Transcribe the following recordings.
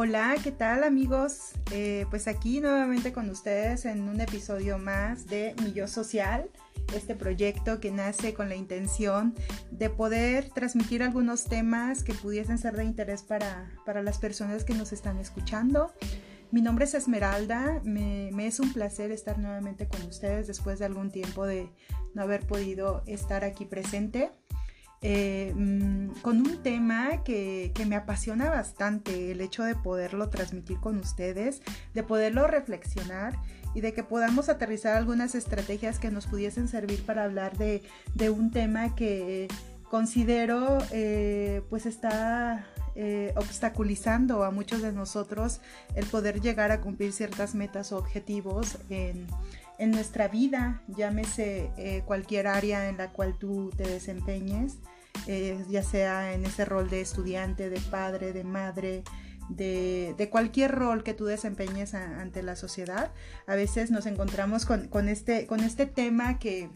Hola, ¿qué tal amigos? Eh, pues aquí nuevamente con ustedes en un episodio más de Mi Yo Social, este proyecto que nace con la intención de poder transmitir algunos temas que pudiesen ser de interés para, para las personas que nos están escuchando. Mi nombre es Esmeralda, me, me, es un placer estar nuevamente con ustedes después de algún tiempo de no haber podido estar aquí presente. Eh, mm, con un tema que, que, me apasiona bastante, el hecho de poderlo transmitir con ustedes, de poderlo reflexionar y de que podamos aterrizar algunas estrategias que nos pudiesen servir para hablar de, de un tema que considero eh, pues está eh, obstaculizando a muchos de nosotros el poder llegar a cumplir ciertas metas o objetivos en, en nuestra vida, llámese eh, cualquier área en la cual tú te desempeñes, eh, ya sea en ese rol de estudiante, de padre, de madre, de, de cualquier rol que tú desempeñes ante la sociedad. A veces nos encontramos con, con, este, con este tema que,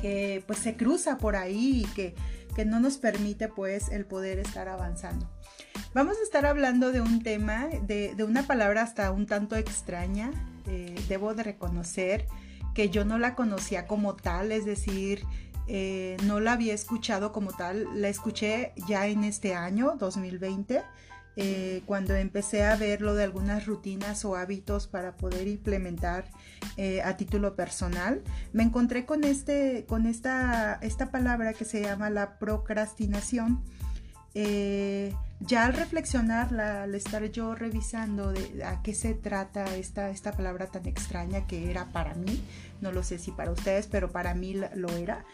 que pues se cruza por ahí y que, que no nos permite pues el poder estar avanzando. Vamos a estar hablando de un tema, de, de una palabra hasta un tanto extraña, eh, debo de reconocer que yo no la conocía como tal, es decir, eh, no la había escuchado como tal, la escuché ya en este año, 2020, eh, cuando empecé a ver lo de algunas rutinas o hábitos para poder implementar eh, a título personal, me encontré con, este, con esta, esta palabra que se llama la procrastinación. Eh, ya al reflexionar, al estar yo revisando de a qué se trata esta, esta palabra tan extraña que era para mí, no lo sé si para ustedes, pero para mí lo era,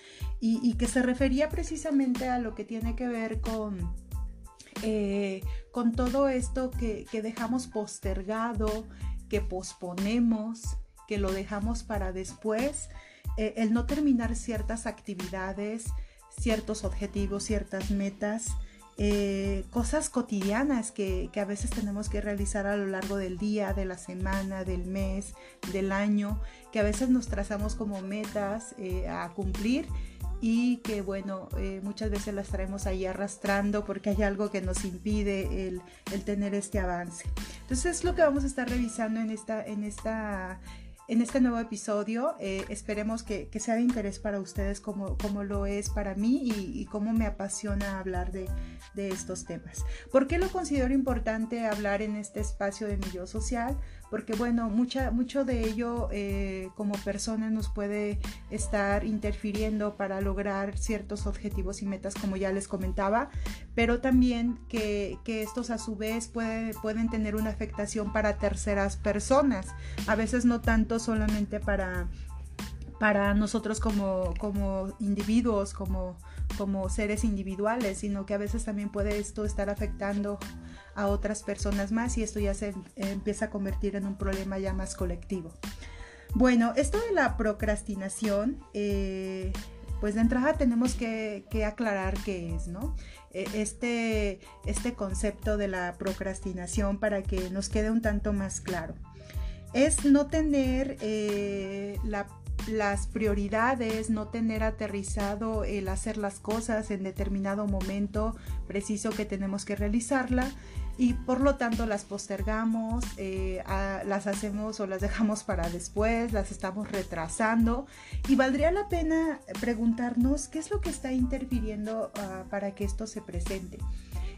y, que se refería precisamente a lo que tiene que ver con, eh, con todo esto que, que dejamos postergado, que posponemos, que lo dejamos para después, eh, el no terminar ciertas actividades, ciertos objetivos, ciertas metas, eh, cosas cotidianas que, que, a veces tenemos que realizar a lo largo del día, de la semana, del mes, del año, que a veces nos trazamos como metas eh, a cumplir y que bueno, eh, muchas veces las traemos ahí arrastrando porque hay algo que nos impide el, el, tener este avance. Entonces es lo que vamos a estar revisando en esta, en esta en este nuevo episodio. Eh, esperemos que, que, sea de interés para ustedes como, como lo es para mí y, cómo me apasiona hablar de, de, estos temas. ¿Por qué lo considero importante hablar en este espacio de mi yo social? Porque bueno, mucha, mucho de ello eh, como persona nos puede estar interfiriendo para lograr ciertos objetivos y metas como ya les comentaba, pero también que, que estos a su vez puede, pueden tener una afectación para terceras personas. A veces no tanto solamente para, para nosotros como, como individuos, como, como seres individuales, sino que a veces también puede esto estar afectando a otras personas más y esto ya se empieza a convertir en un problema ya más colectivo. Bueno, esto de la procrastinación, eh, pues de entrada tenemos que, aclarar qué es, ¿no? Este, este concepto de la procrastinación para que nos quede un tanto más claro es no tener eh, la, las prioridades, no tener aterrizado el hacer las cosas en determinado momento preciso que tenemos que realizarla y por lo tanto las postergamos, eh, a, las hacemos o las dejamos para después, las estamos retrasando y valdría la pena preguntarnos qué es lo que está interfiriendo uh, para que esto se presente.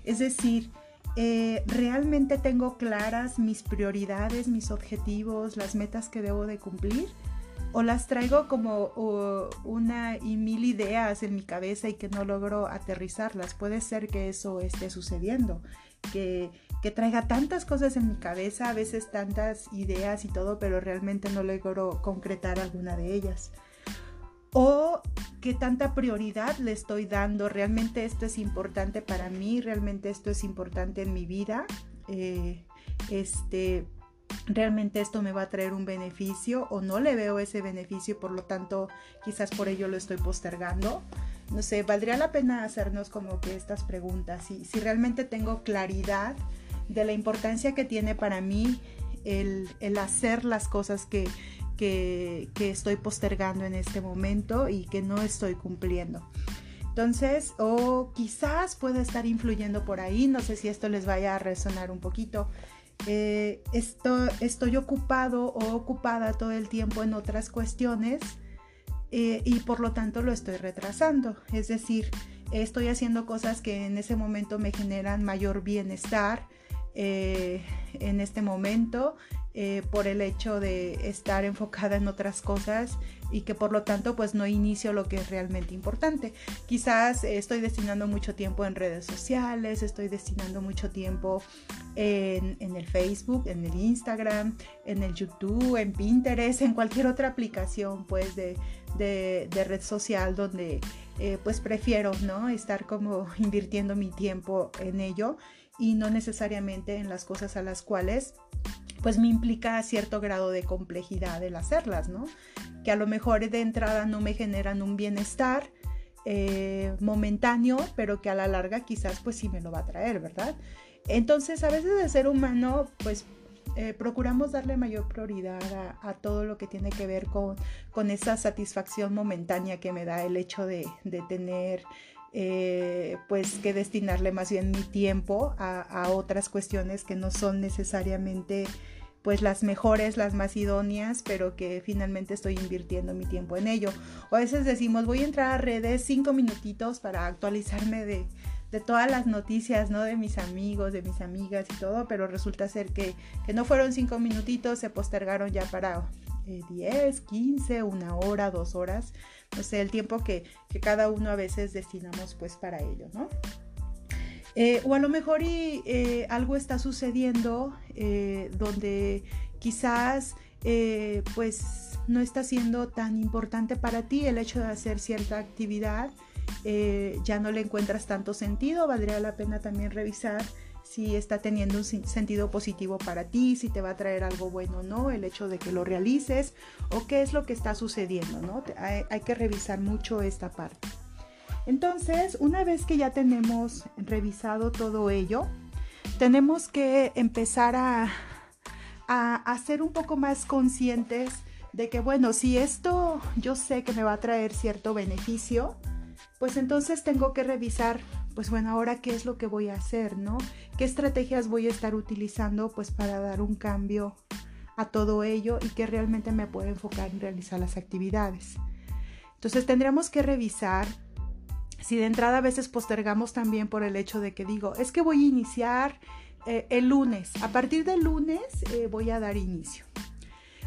Es decir, eh, realmente tengo claras mis prioridades, mis objetivos, las metas que debo de cumplir o las traigo como uh, una y mil ideas en mi cabeza y que no logro aterrizarlas. Puede ser que eso esté sucediendo, que, traiga tantas cosas en mi cabeza, a veces tantas ideas y todo, pero realmente no logro concretar alguna de ellas o qué tanta prioridad le estoy dando, realmente esto es importante para mí, realmente esto es importante en mi vida, eh, este, realmente esto me va a traer un beneficio o no le veo ese beneficio por lo tanto quizás por ello lo estoy postergando. No sé, valdría la pena hacernos como que estas preguntas, si, realmente tengo claridad de la importancia que tiene para mí el, el hacer las cosas que, que, que, estoy postergando en este momento y que no estoy cumpliendo. Entonces, o quizás pueda estar influyendo por ahí, no sé si esto les vaya a resonar un poquito. Eh, esto, estoy ocupado o ocupada todo el tiempo en otras cuestiones eh, y por lo tanto lo estoy retrasando. Es decir, estoy haciendo cosas que en ese momento me generan mayor bienestar eh, en este momento eh, por el hecho de estar enfocada en otras cosas y que por lo tanto pues no inicio lo que es realmente importante. Quizás estoy destinando mucho tiempo en redes sociales, estoy destinando mucho tiempo en, el Facebook, en el Instagram, en el YouTube, en Pinterest, en cualquier otra aplicación pues de, red social donde eh, pues prefiero no estar como invirtiendo mi tiempo en ello y no necesariamente en las cosas a las cuales pues me implica cierto grado de complejidad el hacerlas, ¿no? Que a lo mejor de entrada no me generan un bienestar eh, momentáneo, pero que a la larga quizás pues sí me lo va a traer, ¿verdad? Entonces a veces el ser humano pues eh, procuramos darle mayor prioridad a, todo lo que tiene que ver con, con, esa satisfacción momentánea que me da el hecho de, de tener eh, pues que destinarle más bien mi tiempo a, otras cuestiones que no son necesariamente pues las mejores, las más idóneas, pero que finalmente estoy invirtiendo mi tiempo en ello. O a veces decimos, voy a entrar a redes cinco minutitos para actualizarme de, todas las noticias, ¿no? De mis amigos, de mis amigas y todo, pero resulta ser que, que no fueron cinco minutitos, se postergaron ya para 10, 15, una hora, dos horas, no sé, el tiempo que, cada uno a veces destinamos pues para ello, ¿no? Eh, o a lo mejor y, eh, algo está sucediendo eh, donde quizás pues no está siendo tan importante para ti el hecho de hacer cierta actividad, ya no le encuentras tanto sentido, valdría la pena también revisar si está teniendo un sentido positivo para ti, si te va a traer algo bueno o no, el hecho de que lo realices o qué es lo que está sucediendo, ¿no? Hay, que revisar mucho esta parte. Entonces, una vez que ya tenemos revisado todo ello, tenemos que empezar a, a, a ser un poco más conscientes de que, bueno, si esto yo sé que me va a traer cierto beneficio, pues entonces tengo que revisar pues bueno, ahora qué es lo que voy a hacer, ¿no? ¿Qué estrategias voy a estar utilizando pues para dar un cambio a todo ello y que realmente me pueda enfocar en realizar las actividades? Entonces tendremos que revisar si de entrada a veces postergamos también por el hecho de que digo, es que voy a iniciar eh, el lunes, a partir del lunes eh, voy a dar inicio.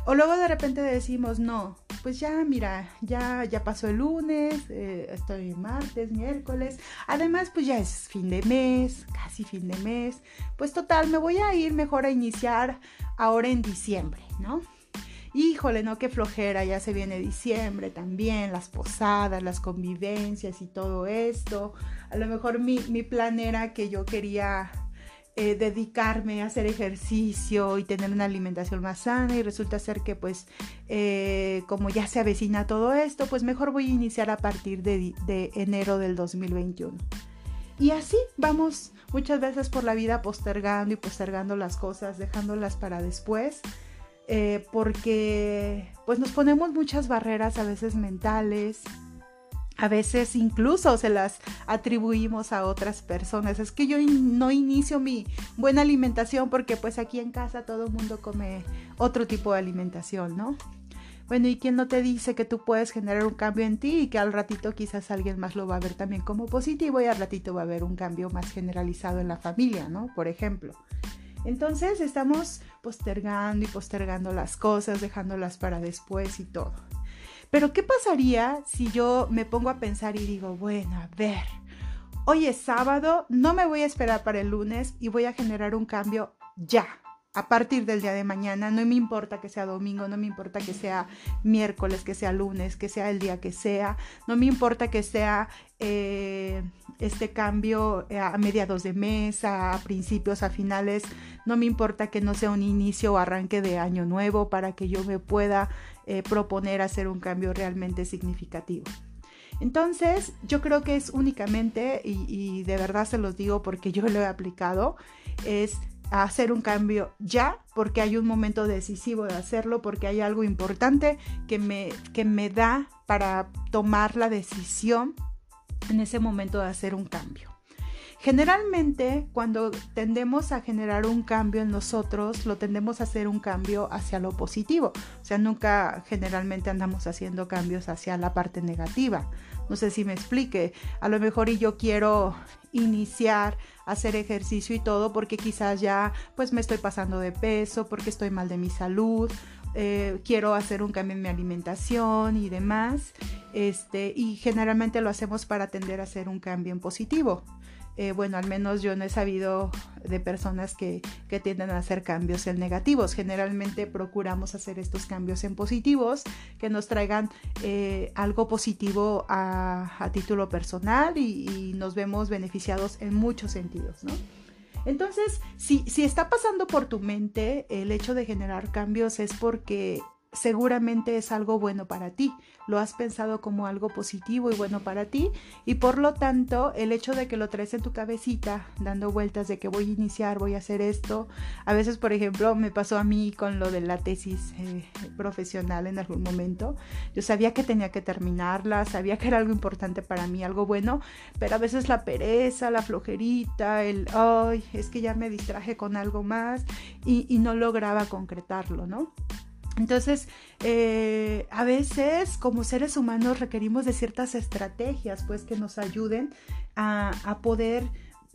O luego de repente decimos, no, pues ya, mira, ya, ya pasó el lunes, eh, estoy martes, miércoles. Además, pues ya es fin de mes, casi fin de mes. Pues total, me voy a ir mejor a iniciar ahora en diciembre, ¿no? Híjole, no, qué flojera, ya se viene diciembre también, las posadas, las convivencias y todo esto. A lo mejor mi, mi plan era que yo quería eh, dedicarme a hacer ejercicio y tener una alimentación más sana y resulta ser que pues eh, como ya se avecina todo esto, pues mejor voy a iniciar a partir de, enero del 2021. Y así vamos muchas veces por la vida postergando y postergando las cosas, dejándolas para después, eh, porque pues nos ponemos muchas barreras a veces mentales, a veces incluso se las atribuimos a otras personas. Es que yo no inicio mi buena alimentación porque pues aquí en casa todo el mundo come otro tipo de alimentación, ¿no? Bueno, ¿y quién no te dice que tú puedes generar un cambio en ti y que al ratito quizás alguien más lo va a ver también como positivo y al ratito va a haber un cambio más generalizado en la familia, ¿no? Por ejemplo. Entonces estamos postergando y postergando las cosas, dejándolas para después y todo. Pero ¿qué pasaría si yo me pongo a pensar y digo, bueno, a ver, hoy es sábado, no me voy a esperar para el lunes y voy a generar un cambio ya, a partir del día de mañana, no me importa que sea domingo, no me importa que sea miércoles, que sea lunes, que sea el día que sea, no me importa que sea eh, este cambio eh, a mediados de mes, a principios, a finales, no me importa que no sea un inicio o arranque de año nuevo para que yo me pueda eh, proponer hacer un cambio realmente significativo. Entonces, yo creo que es únicamente, y, y de verdad se los digo porque yo lo he aplicado, es hacer un cambio ya, porque hay un momento decisivo de hacerlo, porque hay algo importante que me, que me da para tomar la decisión en ese momento de hacer un cambio. Generalmente, cuando tendemos a generar un cambio en nosotros, lo tendemos a hacer un cambio hacia lo positivo. O sea, nunca generalmente andamos haciendo cambios hacia la parte negativa. No sé si me explique. A lo mejor y yo quiero iniciar a hacer ejercicio y todo porque quizás ya pues me estoy pasando de peso, porque estoy mal de mi salud, eh, quiero hacer un cambio en mi alimentación y demás. Este, y generalmente lo hacemos para tender a hacer un cambio en positivo. Eh, bueno, al menos yo no he sabido de personas que, tienden a hacer cambios en negativos. Generalmente procuramos hacer estos cambios en positivos que nos traigan eh, algo positivo a, título personal y, nos vemos beneficiados en muchos sentidos, ¿no? Entonces, si, si está pasando por tu mente el hecho de generar cambios es porque seguramente es algo bueno para ti, lo has pensado como algo positivo y bueno para ti. Y por lo tanto el hecho de que lo traes en tu cabecita dando vueltas de que voy a iniciar, voy a hacer esto, a veces por ejemplo me pasó a mí con lo de la tesis eh, profesional en algún momento, yo sabía que tenía que terminarla, sabía que era algo importante para mí, algo bueno, pero a veces la pereza, la flojerita, el, ay, es que ya me distraje con algo más y, y no lograba concretarlo, ¿no? Entonces, eh, a veces como seres humanos requerimos de ciertas estrategias, pues, que nos ayuden a, poder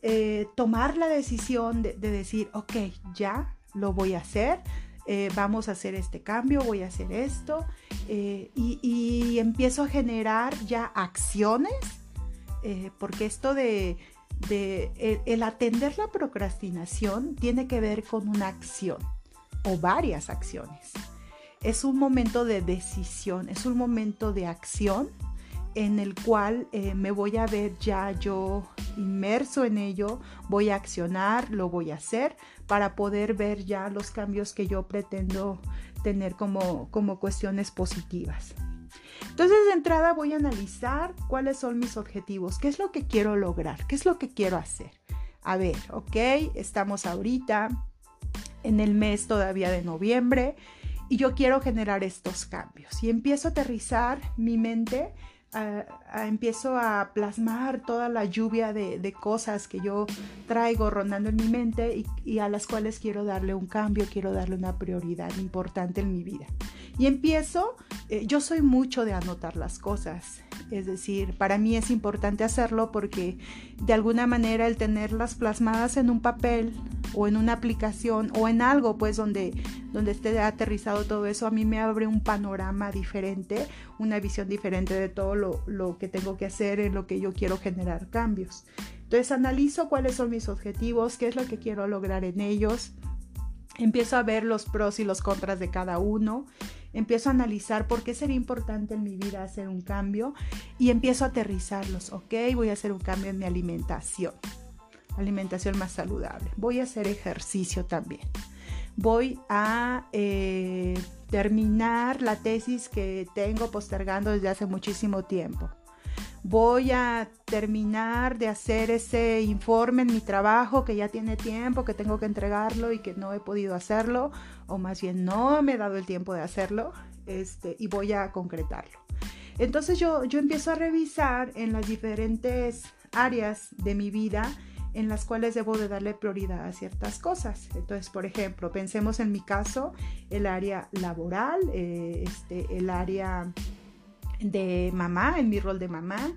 eh, tomar la decisión de, decir, ok, ya lo voy a hacer, eh, vamos a hacer este cambio, voy a hacer esto, y, empiezo a generar ya acciones, porque esto de, el atender la procrastinación tiene que ver con una acción o varias acciones es un momento de decisión, es un momento de acción en el cual eh, me voy a ver ya yo inmerso en ello, voy a accionar, lo voy a hacer para poder ver ya los cambios que yo pretendo tener como, como cuestiones positivas. Entonces de entrada voy a analizar cuáles son mis objetivos, qué es lo que quiero lograr, qué es lo que quiero hacer. A ver, ok, estamos ahorita en el mes todavía de noviembre y yo quiero generar estos cambios. Y empiezo a aterrizar mi mente, empiezo a plasmar toda la lluvia de, cosas que yo traigo rondando en mi mente y, a las cuales quiero darle un cambio, quiero darle una prioridad importante en mi vida. Y empiezo, eh, yo soy mucho de anotar las cosas, es decir, para mí es importante hacerlo porque de alguna manera el tenerlas plasmadas en un papel o en una aplicación o en algo pues donde, donde esté aterrizado todo eso, a mí me abre un panorama diferente, una visión diferente de todo lo, lo que tengo que hacer, en lo que yo quiero generar cambios. Entonces analizo cuáles son mis objetivos, qué es lo que quiero lograr en ellos, empiezo a ver los pros y los contras de cada uno, empiezo a analizar por qué sería importante en mi vida hacer un cambio y empiezo a aterrizarlos, ok, voy a hacer un cambio en mi alimentación alimentación más saludable. Voy a hacer ejercicio también. Voy a eh, terminar la tesis que tengo postergando desde hace muchísimo tiempo. Voy a terminar de hacer ese informe en mi trabajo que ya tiene tiempo, que tengo que entregarlo y que no he podido hacerlo, o más bien no me he dado el tiempo de hacerlo, este, y voy a concretarlo. Entonces yo, yo empiezo a revisar en las diferentes áreas de mi vida en las cuales debo de darle prioridad a ciertas cosas. Entonces, por ejemplo, pensemos en mi caso, el área laboral, eh, este, el área de mamá, en mi rol de mamá,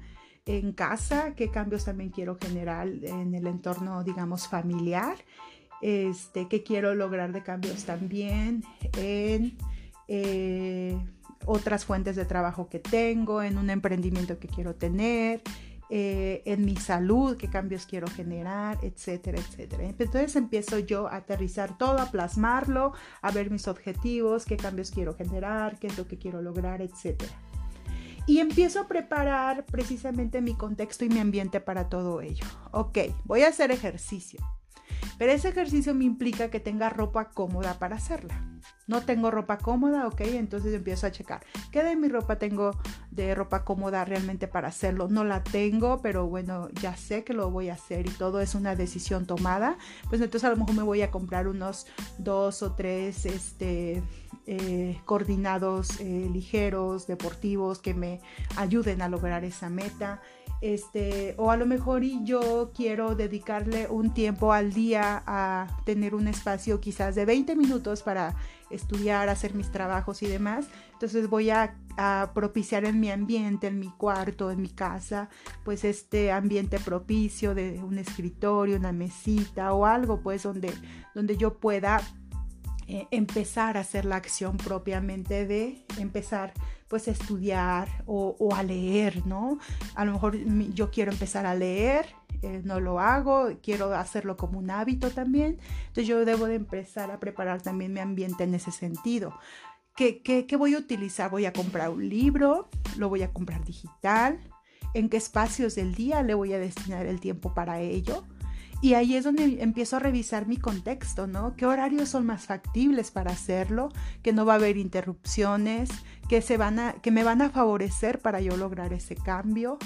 en casa, qué cambios también quiero generar en el entorno, digamos, familiar, este, qué quiero lograr de cambios también en... Eh, otras fuentes de trabajo que tengo, en un emprendimiento que quiero tener, eh, en mi salud, qué cambios quiero generar, etcétera, etcétera. Entonces empiezo yo a aterrizar todo, a plasmarlo, a ver mis objetivos, qué cambios quiero generar, qué es lo que quiero lograr, etcétera. Y empiezo a preparar precisamente mi contexto y mi ambiente para todo ello. Ok, voy a hacer ejercicio. Pero ese ejercicio me implica que tenga ropa cómoda para hacerla. No tengo ropa cómoda, ok, entonces empiezo a checar. ¿Qué de mi ropa tengo de ropa cómoda realmente para hacerlo? No la tengo, pero bueno, ya sé que lo voy a hacer y todo es una decisión tomada. Pues entonces a lo mejor me voy a comprar unos dos o tres este, eh, coordinados eh, ligeros, deportivos, que me ayuden a lograr esa meta. Este, o a lo mejor y yo quiero dedicarle un tiempo al día a tener un espacio quizás de 20 minutos para estudiar, hacer mis trabajos y demás. Entonces voy a, propiciar en mi ambiente, en mi cuarto, en mi casa, pues este ambiente propicio de un escritorio, una mesita o algo pues donde, donde yo pueda eh, empezar a hacer la acción propiamente de empezar pues a estudiar o, a leer, ¿no? A lo mejor yo quiero empezar a leer, eh, no lo hago, quiero hacerlo como un hábito también, entonces yo debo de empezar a preparar también mi ambiente en ese sentido. ¿Qué, qué, qué voy a utilizar? Voy a comprar un libro, lo voy a comprar digital, en qué espacios del día le voy a destinar el tiempo para ello y ahí es donde empiezo a revisar mi contexto, ¿no? ¿Qué horarios son más factibles para hacerlo? Que no va a haber interrupciones, que, se van que me van a favorecer para yo lograr ese cambio.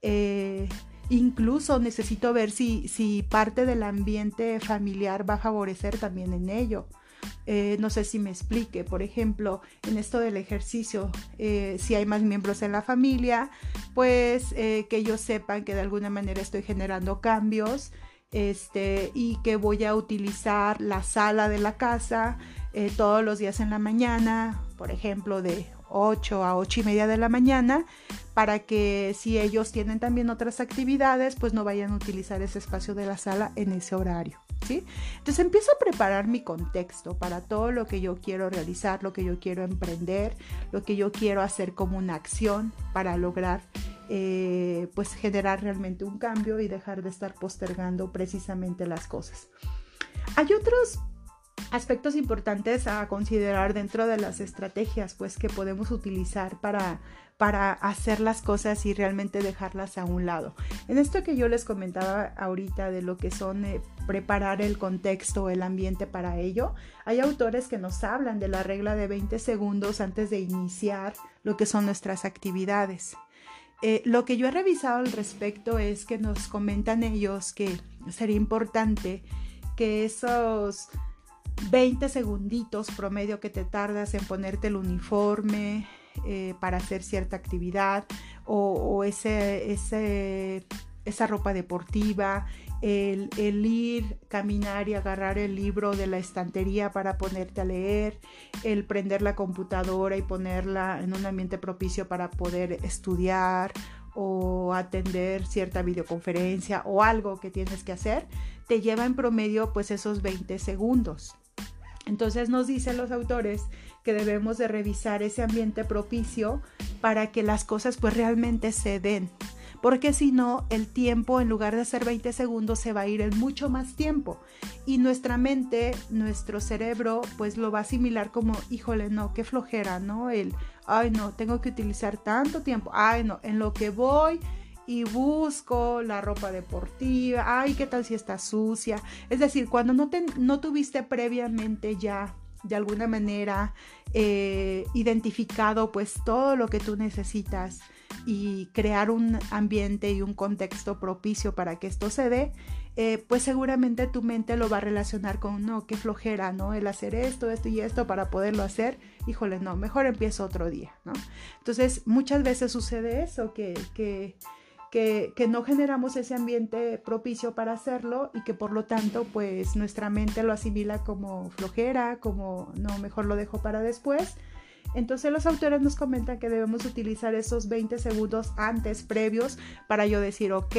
Eh, incluso necesito ver si, si parte del ambiente familiar va a favorecer también en ello. Eh, no sé si me explique, por ejemplo, en esto del ejercicio, eh, si hay más miembros en la familia, pues que ellos sepan que de alguna manera estoy generando cambios este, y que voy a utilizar la sala de la casa eh, todos los días en la mañana, por ejemplo, de 8 a 8 y media de la mañana, para que si ellos tienen también otras actividades, pues no vayan a utilizar ese espacio de la sala en ese horario. Entonces empiezo a preparar mi contexto para todo lo que yo quiero realizar, lo que yo quiero emprender, lo que yo quiero hacer como una acción para lograr eh, pues generar realmente un cambio y dejar de estar postergando precisamente las cosas. Hay otros aspectos importantes a considerar dentro de las estrategias pues que podemos utilizar para para hacer las cosas y realmente dejarlas a un lado. En esto que yo les comentaba ahorita de lo que son eh, preparar el contexto, el ambiente para ello, hay autores que nos hablan de la regla de 20 segundos antes de iniciar lo que son nuestras actividades. Eh, lo que yo he revisado al respecto es que nos comentan ellos que sería importante que esos 20 segunditos promedio que te tardas en ponerte el uniforme eh, para hacer cierta actividad o, ese, esa ropa deportiva, el, ir, caminar y agarrar el libro de la estantería para ponerte a leer, el prender la computadora y ponerla en un ambiente propicio para poder estudiar o atender cierta videoconferencia o algo que tienes que hacer, te lleva en promedio pues esos 20 segundos. Entonces nos dicen los autores que debemos de revisar ese ambiente propicio para que las cosas pues realmente se den. Porque si no, el tiempo en lugar de ser 20 segundos se va a ir en mucho más tiempo. Y nuestra mente, nuestro cerebro, pues lo va a asimilar como, híjole, no, qué flojera, ¿no? El, ay, no, tengo que utilizar tanto tiempo, ay, no, en lo que voy y busco la ropa deportiva, ay, qué tal si está sucia. Es decir, cuando no, te, no tuviste previamente ya de alguna manera eh, identificado pues todo lo que tú necesitas y crear un ambiente y un contexto propicio para que esto se dé, eh, pues seguramente tu mente lo va a relacionar con, no, qué flojera, ¿no? El hacer esto, esto y esto para poderlo hacer, híjole, no, mejor empiezo otro día, ¿no? Entonces, muchas veces sucede eso, que, que, que, no generamos ese ambiente propicio para hacerlo y que por lo tanto, pues nuestra mente lo asimila como flojera, como, no, mejor lo dejo para después entonces los autores nos comentan que debemos utilizar esos 20 segundos antes, previos, para yo decir, ok,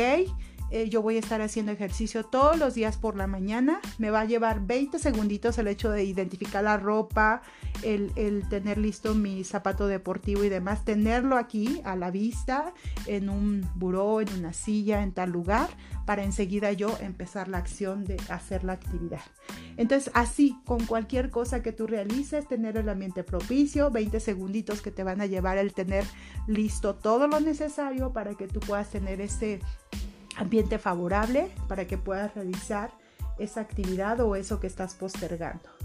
eh, yo voy a estar haciendo ejercicio todos los días por la mañana. Me va a llevar 20 segunditos el hecho de identificar la ropa, el, el, tener listo mi zapato deportivo y demás, tenerlo aquí a la vista, en un buró, en una silla, en tal lugar, para enseguida yo empezar la acción de hacer la actividad. Entonces, así, con cualquier cosa que tú realices, tener el ambiente propicio, 20 segunditos que te van a llevar el tener listo todo lo necesario para que tú puedas tener ese ambiente favorable para que puedas realizar esa actividad o eso que estás postergando.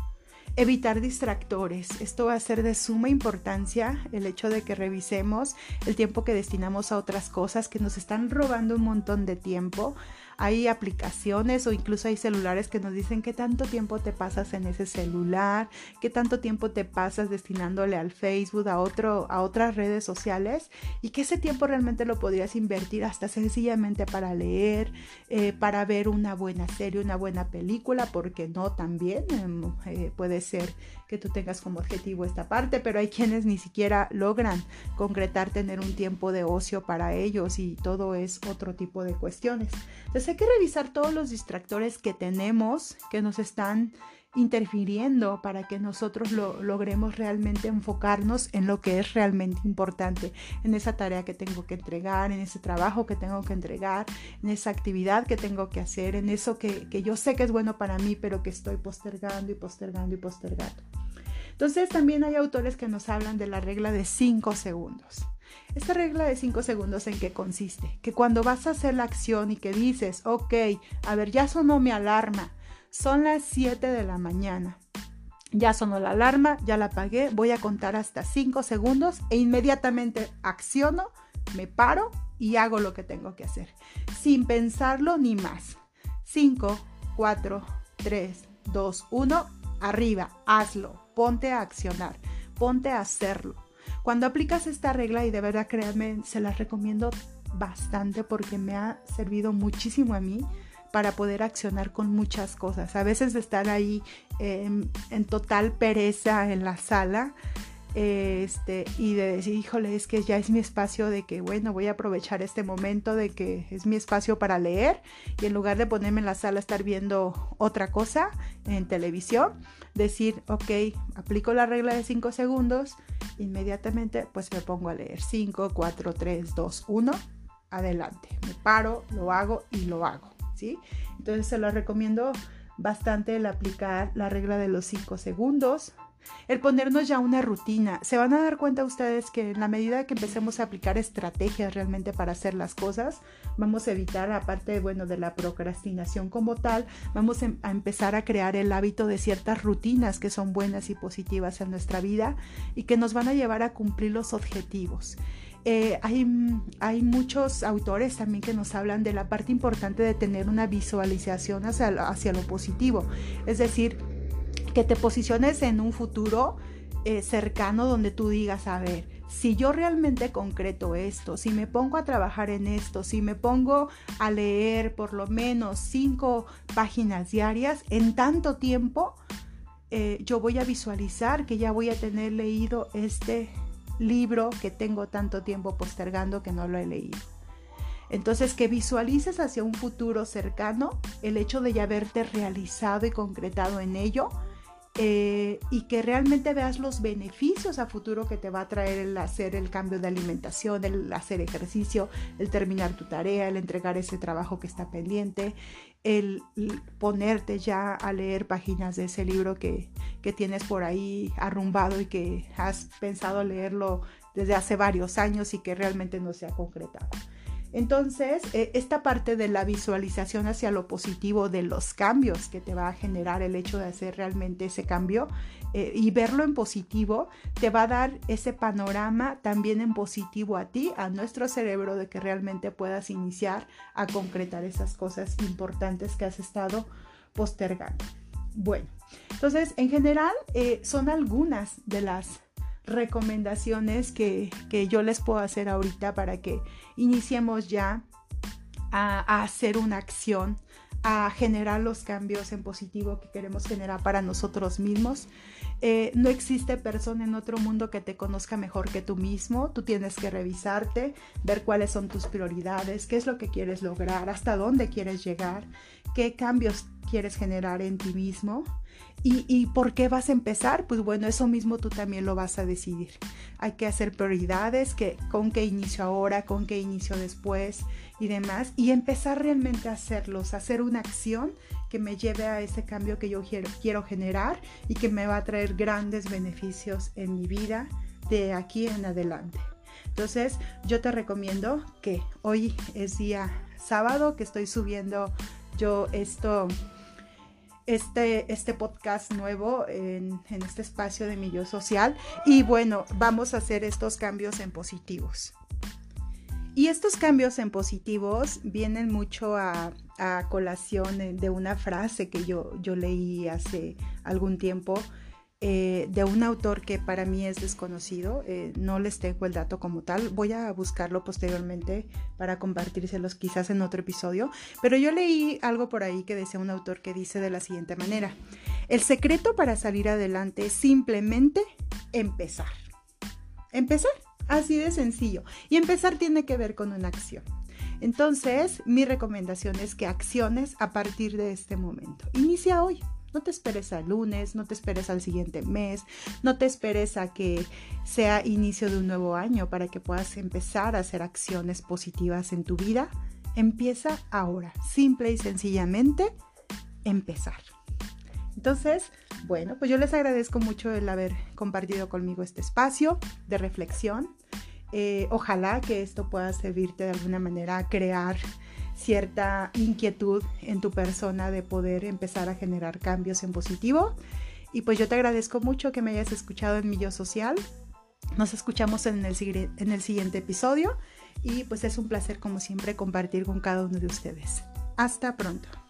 Evitar distractores. Esto va a ser de suma importancia el hecho de que revisemos el tiempo que destinamos a otras cosas que nos están robando un montón de tiempo hay aplicaciones o incluso hay celulares que nos dicen qué tanto tiempo te pasas en ese celular, qué tanto tiempo te pasas destinándole al Facebook, a, otro, a otras redes sociales y que ese tiempo realmente lo podrías invertir hasta sencillamente para leer, eh, para ver una buena serie, una buena película, porque no también em, eh, puede ser que tú tengas como objetivo esta parte, pero hay quienes ni siquiera logran concretar tener un tiempo de ocio para ellos y todo es otro tipo de cuestiones. Entonces hay que revisar todos los distractores que tenemos que nos están interfiriendo para que nosotros lo, logremos realmente enfocarnos en lo que es realmente importante, en esa tarea que tengo que entregar, en ese trabajo que tengo que entregar, en esa actividad que tengo que hacer, en eso que, que yo sé que es bueno para mí, pero que estoy postergando y postergando y postergando. Entonces también hay autores que nos hablan de la regla de 5 segundos. Esta regla de 5 segundos en qué consiste? Que cuando vas a hacer la acción y que dices, ok, a ver, ya sonó mi alarma, son las 7 de la mañana. Ya sonó la alarma, ya la apagué, voy a contar hasta 5 segundos e inmediatamente acciono, me paro y hago lo que tengo que hacer, sin pensarlo ni más. 5, 4, 3, 2, 1, arriba, hazlo, ponte a accionar, ponte a hacerlo. Cuando aplicas esta regla, y de verdad créanme, se las recomiendo bastante porque me ha servido muchísimo a mí para poder accionar con muchas cosas. A veces de estar ahí en total pereza en la sala este, y de decir, híjole, es que ya es mi espacio de que, bueno, voy a aprovechar este momento de que es mi espacio para leer y en lugar de ponerme en la sala a estar viendo otra cosa en televisión, decir, ok, aplico la regla de 5 segundos, inmediatamente pues me pongo a leer. 5, 4, 3, 2, 1, adelante, me paro, lo hago y lo hago, ¿sí? Entonces se lo recomiendo bastante el aplicar la regla de los 5 segundos, el ponernos ya una rutina. Se van a dar cuenta ustedes que en la medida que empecemos a aplicar estrategias realmente para hacer las cosas, vamos a evitar, aparte bueno, de la procrastinación como tal, vamos em, a empezar a crear el hábito de ciertas rutinas que son buenas y positivas en nuestra vida y que nos van a llevar a cumplir los objetivos. Eh, hay, hay, muchos autores también que nos hablan de la parte importante de tener una visualización hacia, hacia lo positivo. Es decir, que te posiciones en un futuro eh, cercano donde tú digas, a ver, si yo realmente concreto esto, si me pongo a trabajar en esto, si me pongo a leer por lo menos cinco páginas diarias en tanto tiempo, eh, yo voy a visualizar que ya voy a tener leído este libro que tengo tanto tiempo postergando que no lo he leído. Entonces, que visualices hacia un futuro cercano el hecho de ya haberte realizado y concretado en ello eh, y que realmente veas los beneficios a futuro que te va a traer el hacer el cambio de alimentación, el hacer ejercicio, el terminar tu tarea, el entregar ese trabajo que está pendiente, el ponerte ya a leer páginas de ese libro que, que tienes por ahí arrumbado y que has pensado leerlo desde hace varios años y que realmente no se ha concretado. Entonces, eh, esta parte de la visualización hacia lo positivo de los cambios que te va a generar el hecho de hacer realmente ese cambio eh, y verlo en positivo, te va a dar ese panorama también en positivo a ti, a nuestro cerebro, de que realmente puedas iniciar a concretar esas cosas importantes que has estado postergando. Bueno, entonces, en general, eh, son algunas de las recomendaciones que, yo les puedo hacer ahorita para que iniciemos ya a, hacer una acción, a generar los cambios en positivo que queremos generar para nosotros mismos. Eh, no existe persona en otro mundo que te conozca mejor que tú mismo. Tú tienes que revisarte, ver cuáles son tus prioridades, qué es lo que quieres lograr, hasta dónde quieres llegar, qué cambios quieres generar en ti mismo ¿Y, por qué vas a empezar? Pues bueno, eso mismo tú también lo vas a decidir. Hay que hacer prioridades, que, con qué inicio ahora, con qué inicio después y demás, y empezar realmente a hacerlos, hacer una acción que me lleve a ese cambio que yo quiero, quiero generar y que me va a traer grandes beneficios en mi vida de aquí en adelante. Entonces, yo te recomiendo que hoy es día sábado que estoy subiendo yo esto este, este podcast nuevo en, en este espacio de mi yo social. Y bueno, vamos a hacer estos cambios en positivos. Y estos cambios en positivos vienen mucho a, a colación de una frase que yo, yo leí hace algún tiempo eh, de un autor que para mí es desconocido. Eh, no les tengo el dato como tal. Voy a buscarlo posteriormente para compartírselos quizás en otro episodio. Pero yo leí algo por ahí que decía un autor que dice de la siguiente manera. El secreto para salir adelante es simplemente empezar. Empezar. Así de sencillo. Y empezar tiene que ver con una acción. Entonces, mi recomendación es que acciones a partir de este momento. Inicia hoy. No te esperes al lunes, no te esperes al siguiente mes, no te esperes a que sea inicio de un nuevo año para que puedas empezar a hacer acciones positivas en tu vida. Empieza ahora, simple y sencillamente empezar. Entonces, bueno, pues yo les agradezco mucho el haber compartido conmigo este espacio de reflexión. Eh, ojalá que esto pueda servirte de alguna manera a crear cierta inquietud en tu persona de poder empezar a generar cambios en positivo. Y pues yo te agradezco mucho que me hayas escuchado en mi yo social. Nos escuchamos en el, en el siguiente episodio y pues es un placer como siempre compartir con cada uno de ustedes. Hasta pronto.